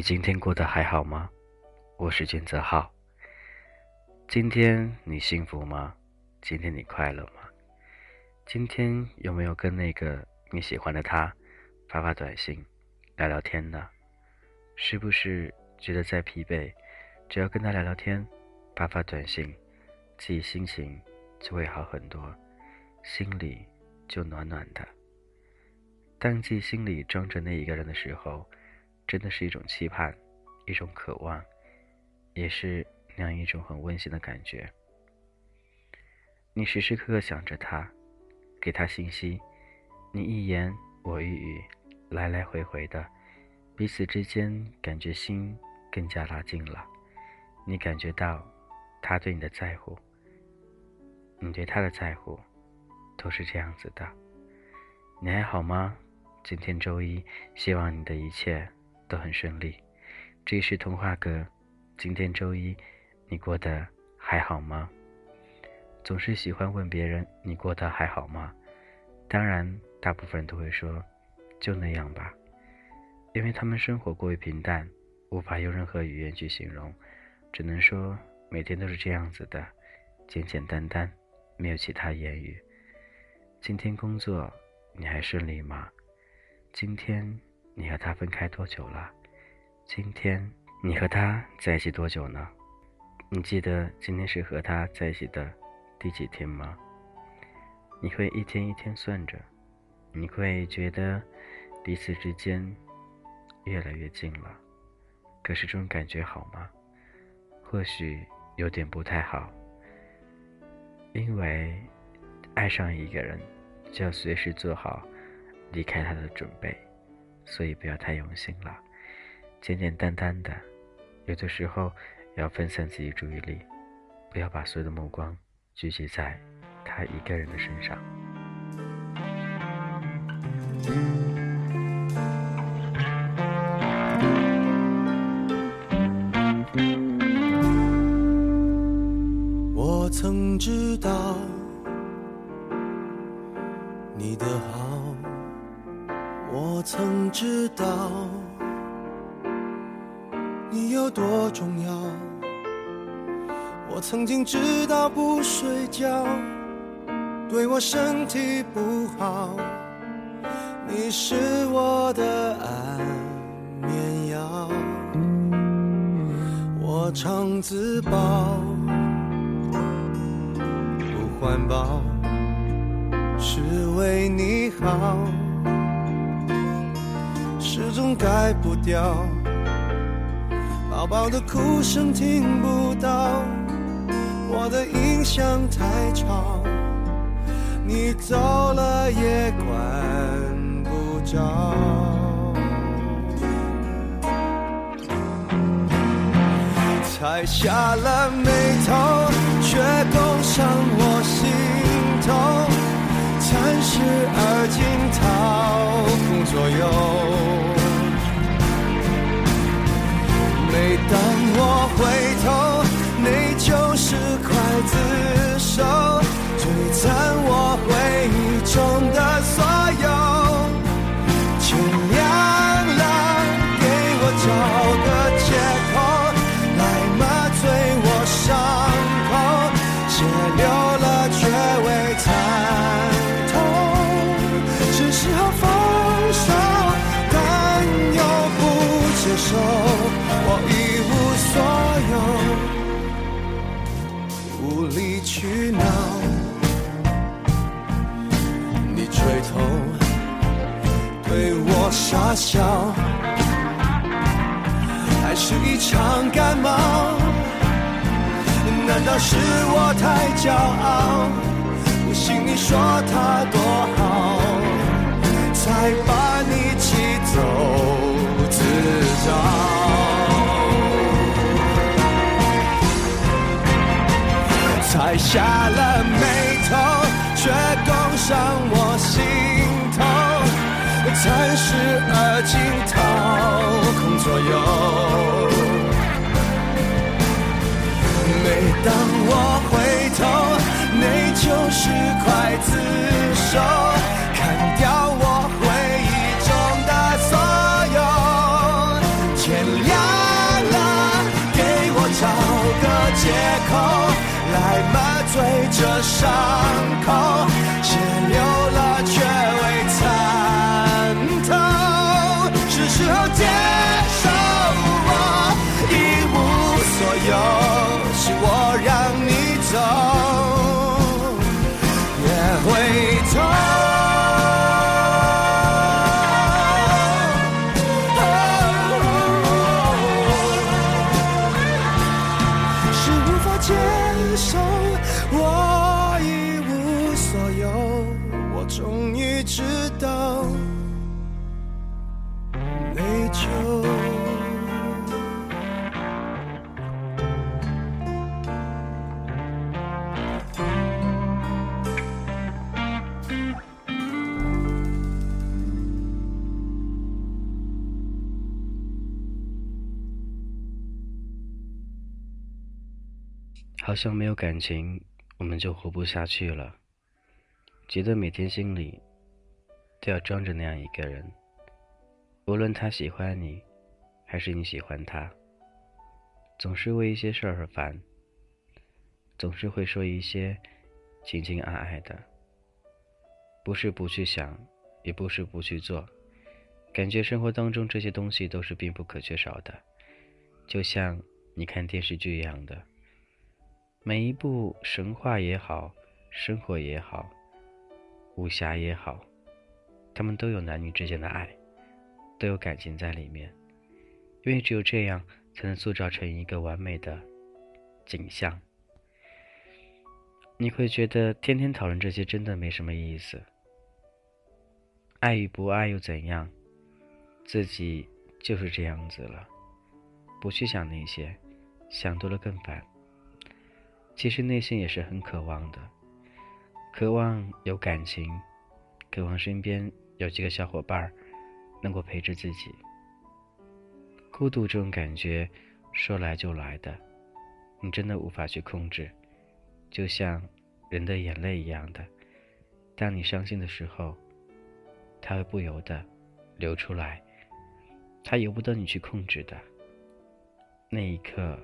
你今天过得还好吗？我是君泽浩。今天你幸福吗？今天你快乐吗？今天有没有跟那个你喜欢的他发发短信、聊聊天呢？是不是觉得再疲惫，只要跟他聊聊天、发发短信，自己心情就会好很多，心里就暖暖的。当自己心里装着那一个人的时候。真的是一种期盼，一种渴望，也是那样一种很温馨的感觉。你时时刻刻想着他，给他信息，你一言我一语，来来回回的，彼此之间感觉心更加拉近了。你感觉到他对你的在乎，你对他的在乎，都是这样子的。你还好吗？今天周一，希望你的一切。都很顺利。这是童话哥。今天周一，你过得还好吗？总是喜欢问别人你过得还好吗？当然，大部分人都会说就那样吧，因为他们生活过于平淡，无法用任何语言去形容，只能说每天都是这样子的，简简单单，没有其他言语。今天工作你还顺利吗？今天。你和他分开多久了？今天你和他在一起多久呢？你记得今天是和他在一起的第几天吗？你会一天一天算着，你会觉得彼此之间越来越近了。可是这种感觉好吗？或许有点不太好，因为爱上一个人，就要随时做好离开他的准备。所以不要太用心了，简简单单的，有的时候要分散自己注意力，不要把所有的目光聚集在他一个人的身上。我曾知道你的好。我曾知道你有多重要，我曾经知道不睡觉对我身体不好，你是我的安眠药，我常自暴不环保，是为你好。始终改不掉，宝宝的哭声听不到，我的音响太吵，你走了也管不着。才下了眉头，却攻上我心头，残时而今掏空左右。每当我回头，你就是刽子手，摧残我回忆中的所有。天亮了，给我找个借口，来麻醉我伤口，血流了却未参透，是时候放手，但又不接受。无理取闹。你垂头对我傻笑，还是一场感冒？难道是我太骄傲？不信你说他多好，才把你气走自找。才下了眉头，却攻上我心头，残时而今掏空左右。每当我这伤口，好像没有感情，我们就活不下去了。觉得每天心里都要装着那样一个人，无论他喜欢你，还是你喜欢他，总是为一些事儿而烦，总是会说一些情情爱爱的，不是不去想，也不是不去做，感觉生活当中这些东西都是必不可缺少的，就像你看电视剧一样的。每一部神话也好，生活也好，武侠也好，他们都有男女之间的爱，都有感情在里面，因为只有这样，才能塑造成一个完美的景象。你会觉得天天讨论这些真的没什么意思。爱与不爱又怎样？自己就是这样子了，不去想那些，想多了更烦。其实内心也是很渴望的，渴望有感情，渴望身边有几个小伙伴能够陪着自己。孤独这种感觉说来就来的，你真的无法去控制，就像人的眼泪一样的，当你伤心的时候，它会不由得流出来，它由不得你去控制的。那一刻，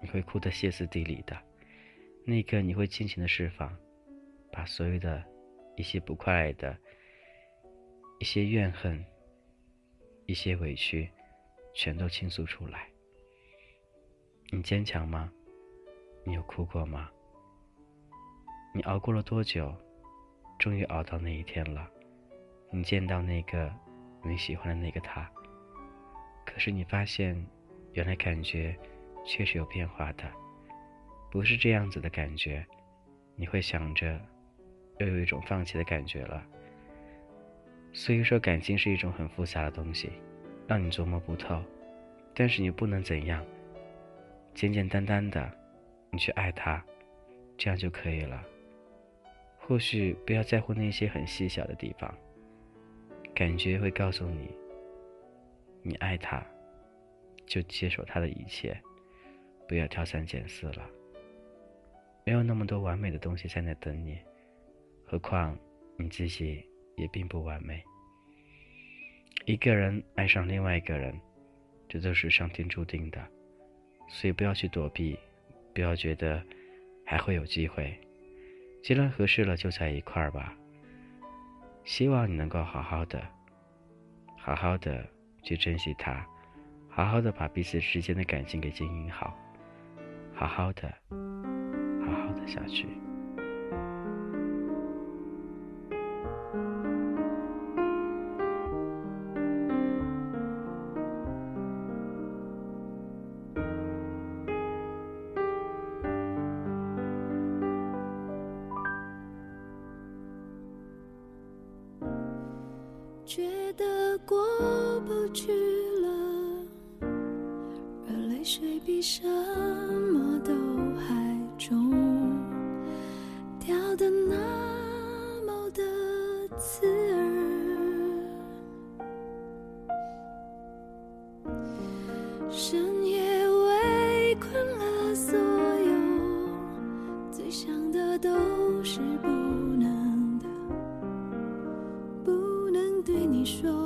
你会哭得歇斯底里的。那一刻，你会尽情的释放，把所有的一些不快的、一些怨恨、一些委屈，全都倾诉出来。你坚强吗？你有哭过吗？你熬过了多久？终于熬到那一天了，你见到那个你喜欢的那个他。可是你发现，原来感觉确实有变化的。不是这样子的感觉，你会想着，又有一种放弃的感觉了。所以说，感情是一种很复杂的东西，让你琢磨不透。但是你不能怎样，简简单单的，你去爱他，这样就可以了。或许不要在乎那些很细小的地方，感觉会告诉你，你爱他，就接受他的一切，不要挑三拣四了。没有那么多完美的东西在那等你，何况你自己也并不完美。一个人爱上另外一个人，这都是上天注定的，所以不要去躲避，不要觉得还会有机会。既然合适了，就在一块儿吧。希望你能够好好的，好好的去珍惜他，好好的把彼此之间的感情给经营好，好好的。下去。说，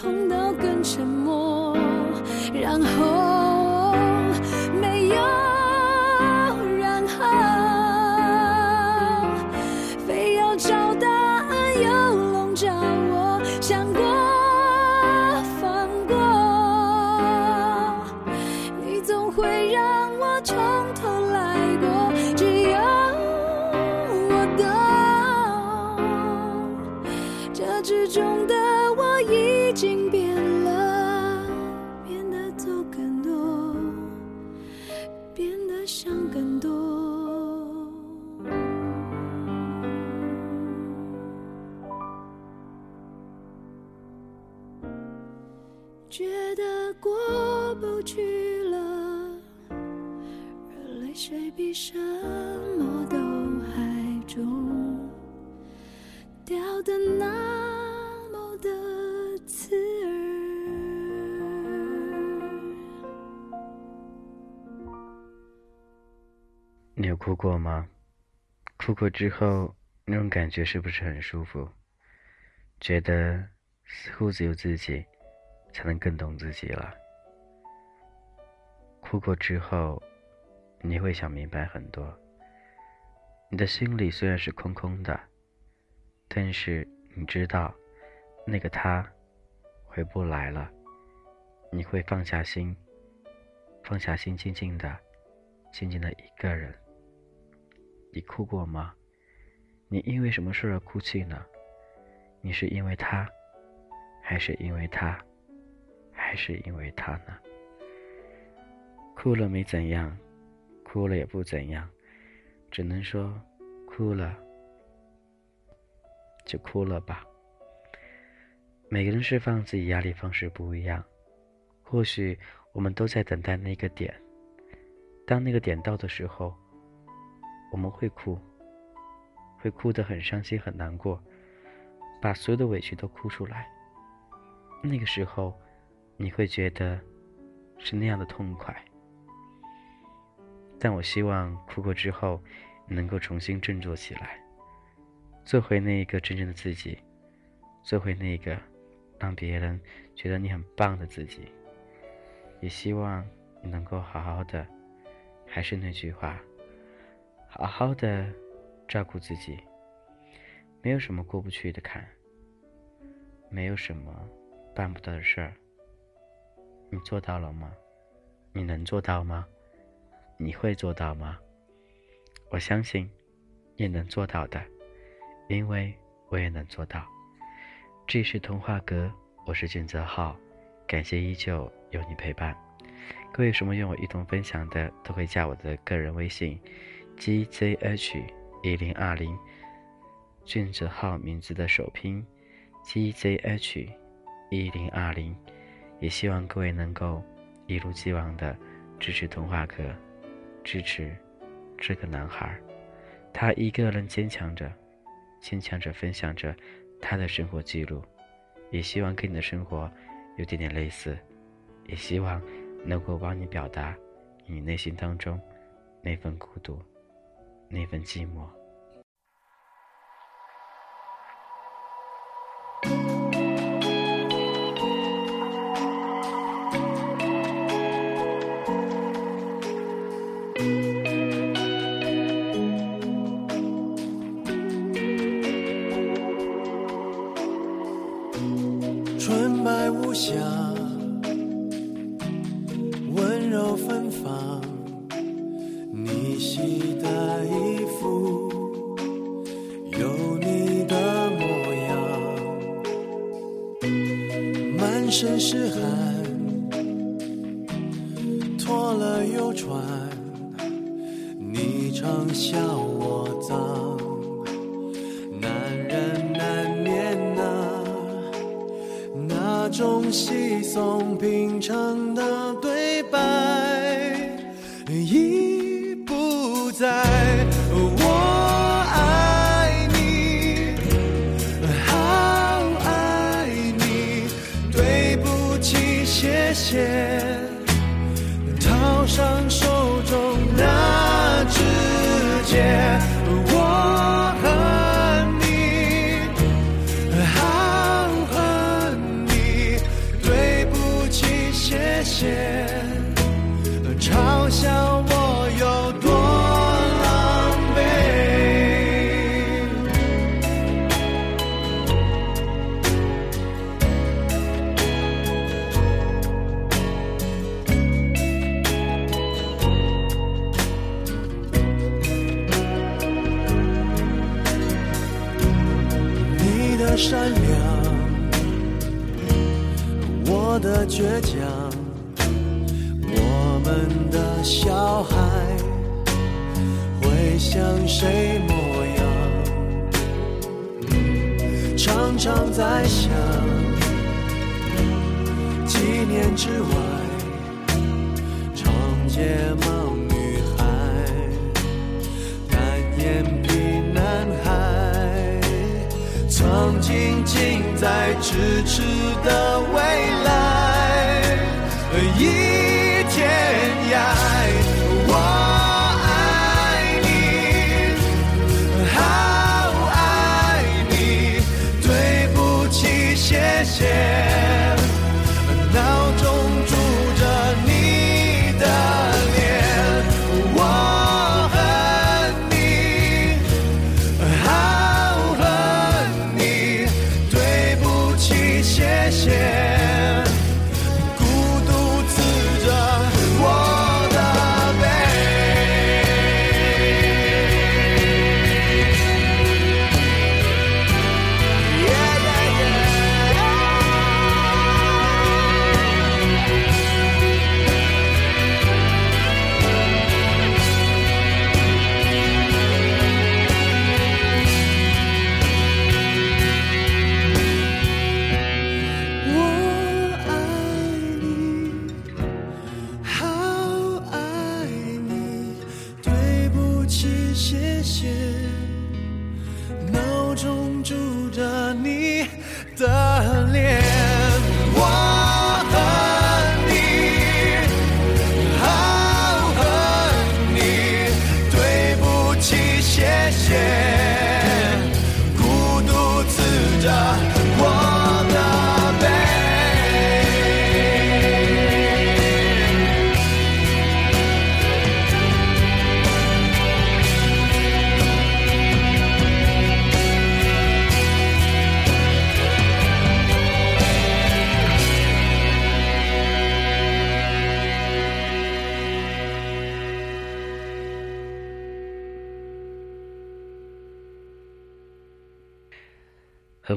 痛到更沉默，然后谁比什么都还重，掉的那么的刺耳。你有哭过吗？哭过之后，那种感觉是不是很舒服？觉得似乎只有自己才能更懂自己了。哭过之后，你会想明白很多。你的心里虽然是空空的，但是你知道，那个他回不来了。你会放下心，放下心，静静的，静静的一个人。你哭过吗？你因为什么事而哭泣呢？你是因为他，还是因为他，还是因为他呢？哭了没怎样，哭了也不怎样，只能说哭了就哭了吧。每个人释放自己压力方式不一样，或许我们都在等待那个点，当那个点到的时候。我们会哭，会哭得很伤心、很难过，把所有的委屈都哭出来。那个时候，你会觉得是那样的痛快。但我希望哭过之后，能够重新振作起来，做回那一个真正的自己，做回那一个让别人觉得你很棒的自己。也希望你能够好好的，还是那句话。好好的照顾自己，没有什么过不去的坎，没有什么办不到的事儿。你做到了吗？你能做到吗？你会做到吗？我相信你能做到的，因为我也能做到。这是童话阁，我是俊泽浩，感谢依旧有你陪伴。各位有什么与我一同分享的，都可以加我的个人微信。gzh 一零二零，俊泽浩名字的首拼，gzh 一零二零，也希望各位能够一如既往的支持童话阁，支持这个男孩，他一个人坚强着，坚强着分享着他的生活记录，也希望跟你的生活有点点类似，也希望能够帮你表达你内心当中那份孤独。那份寂寞。满身是汗，脱了又穿，你常笑我脏。男人难免呐，那种稀松平常天嘲笑我有多狼狈你的善良我的倔强。像谁模样？常常在想，几年之外，长睫毛女孩，单眼皮男孩。曾经近在咫尺的未来，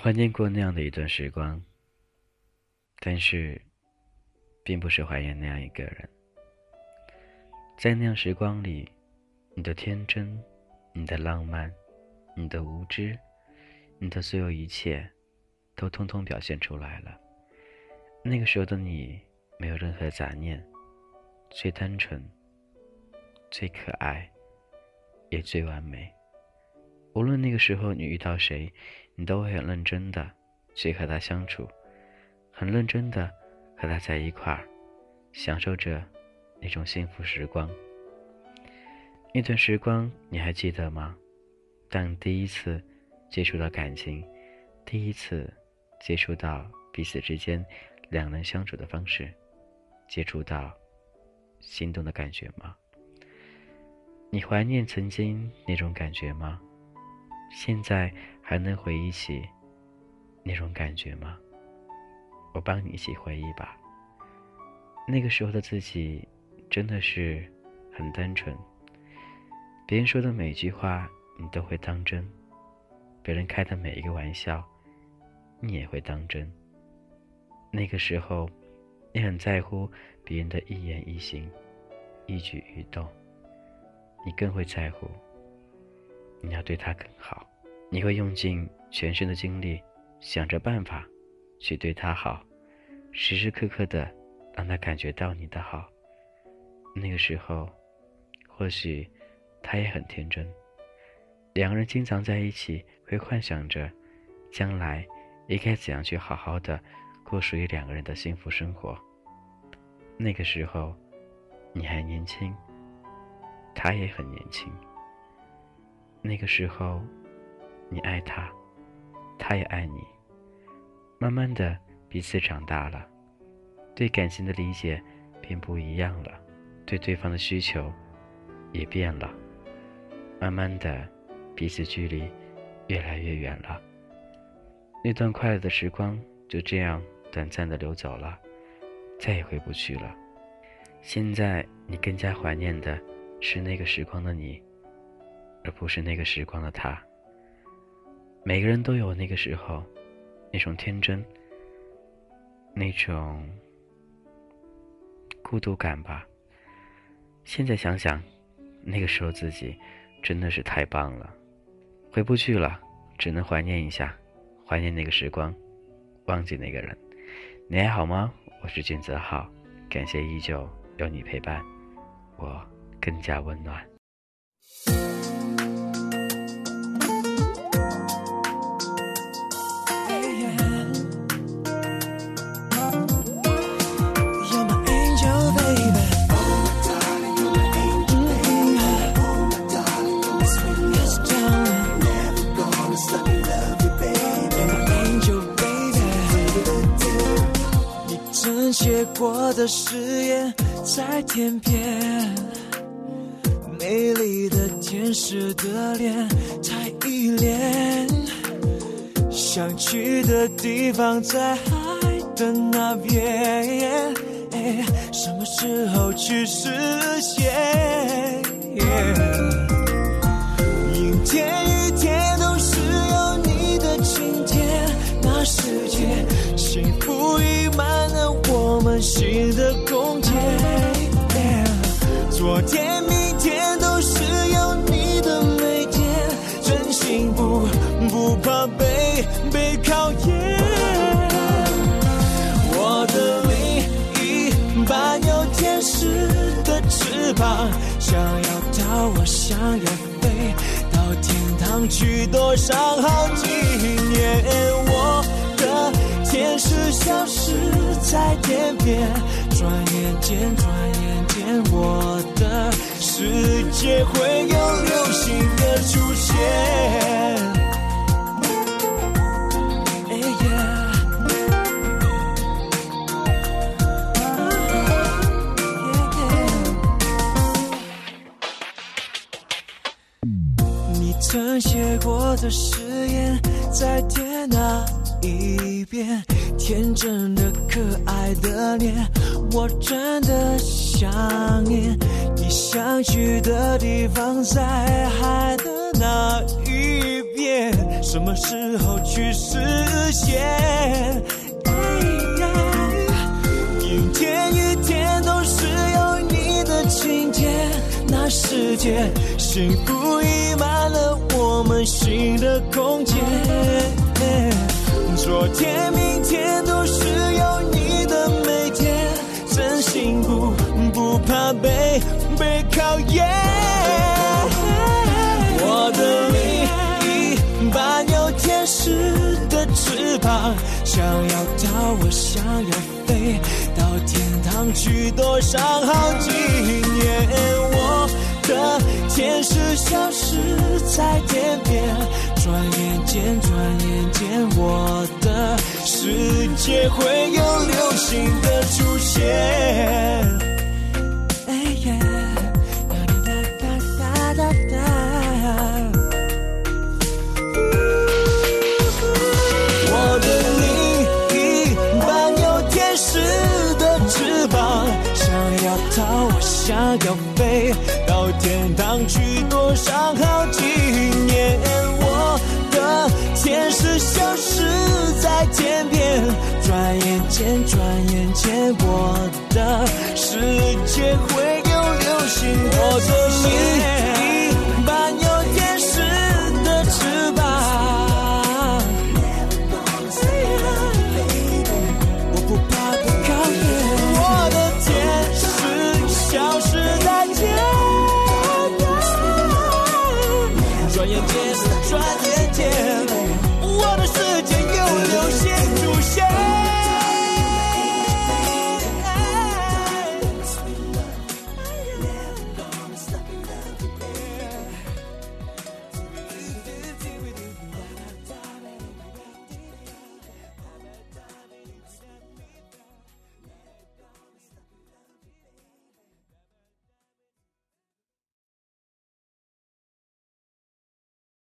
怀念过那样的一段时光，但是，并不是怀念那样一个人。在那样时光里，你的天真，你的浪漫，你的无知，你的所有一切，都通通表现出来了。那个时候的你，没有任何杂念，最单纯，最可爱，也最完美。无论那个时候你遇到谁。你都会很认真的去和他相处，很认真的和他在一块儿，享受着那种幸福时光。那段时光你还记得吗？当第一次接触到感情，第一次接触到彼此之间两人相处的方式，接触到心动的感觉吗？你怀念曾经那种感觉吗？现在还能回忆起那种感觉吗？我帮你一起回忆吧。那个时候的自己真的是很单纯，别人说的每句话你都会当真，别人开的每一个玩笑你也会当真。那个时候，你很在乎别人的一言一行、一举一动，你更会在乎你要对他更好，你会用尽全身的精力想着办法去对他好，时时刻刻的让他感觉到你的好。那个时候，或许他也很天真，两个人经常在一起，会幻想着将来应该怎样去好好的。过属于两个人的幸福生活。那个时候，你还年轻，他也很年轻。那个时候，你爱他，他也爱你。慢慢的，彼此长大了，对感情的理解变不一样了，对对方的需求也变了。慢慢的，彼此距离越来越远了。那段快乐的时光就这样。短暂的流走了，再也回不去了。现在你更加怀念的是那个时光的你，而不是那个时光的他。每个人都有那个时候，那种天真，那种孤独感吧。现在想想，那个时候自己真的是太棒了。回不去了，只能怀念一下，怀念那个时光，忘记那个人。你还好吗？我是俊泽浩，感谢依旧有你陪伴，我更加温暖。的誓言在天边，美丽的天使的脸太依恋，想去的地方在海的那边，什么时候去实现？阴天雨昨天、明天都是有你的每天，真心不不怕被被考验。我的另一半有天使的翅膀，想要逃，我想要飞到天堂去，多少好几年。我的。天使消失在天边，转眼间，转眼，我的世界会有流星的出现。你曾写过的誓言，在天哪？一遍天真的可爱的脸，我真的想念。你想去的地方在海的那一边，什么时候去实现？阴天雨天都是有你的晴天，那世界幸福溢满了我们新的空间。昨天、明天都是有你的每天，真心不不怕被被考验。我的另一半有天使的翅膀，想要逃，我想要飞到天堂去，多少好几年。我的天使消失在天边。转眼间转眼间我的世界会有流星的出现我的另一半有天使的翅膀想要逃我想要飞到天堂去躲伤害天边，转眼间，转眼间，我的世界会有流星。我的脸。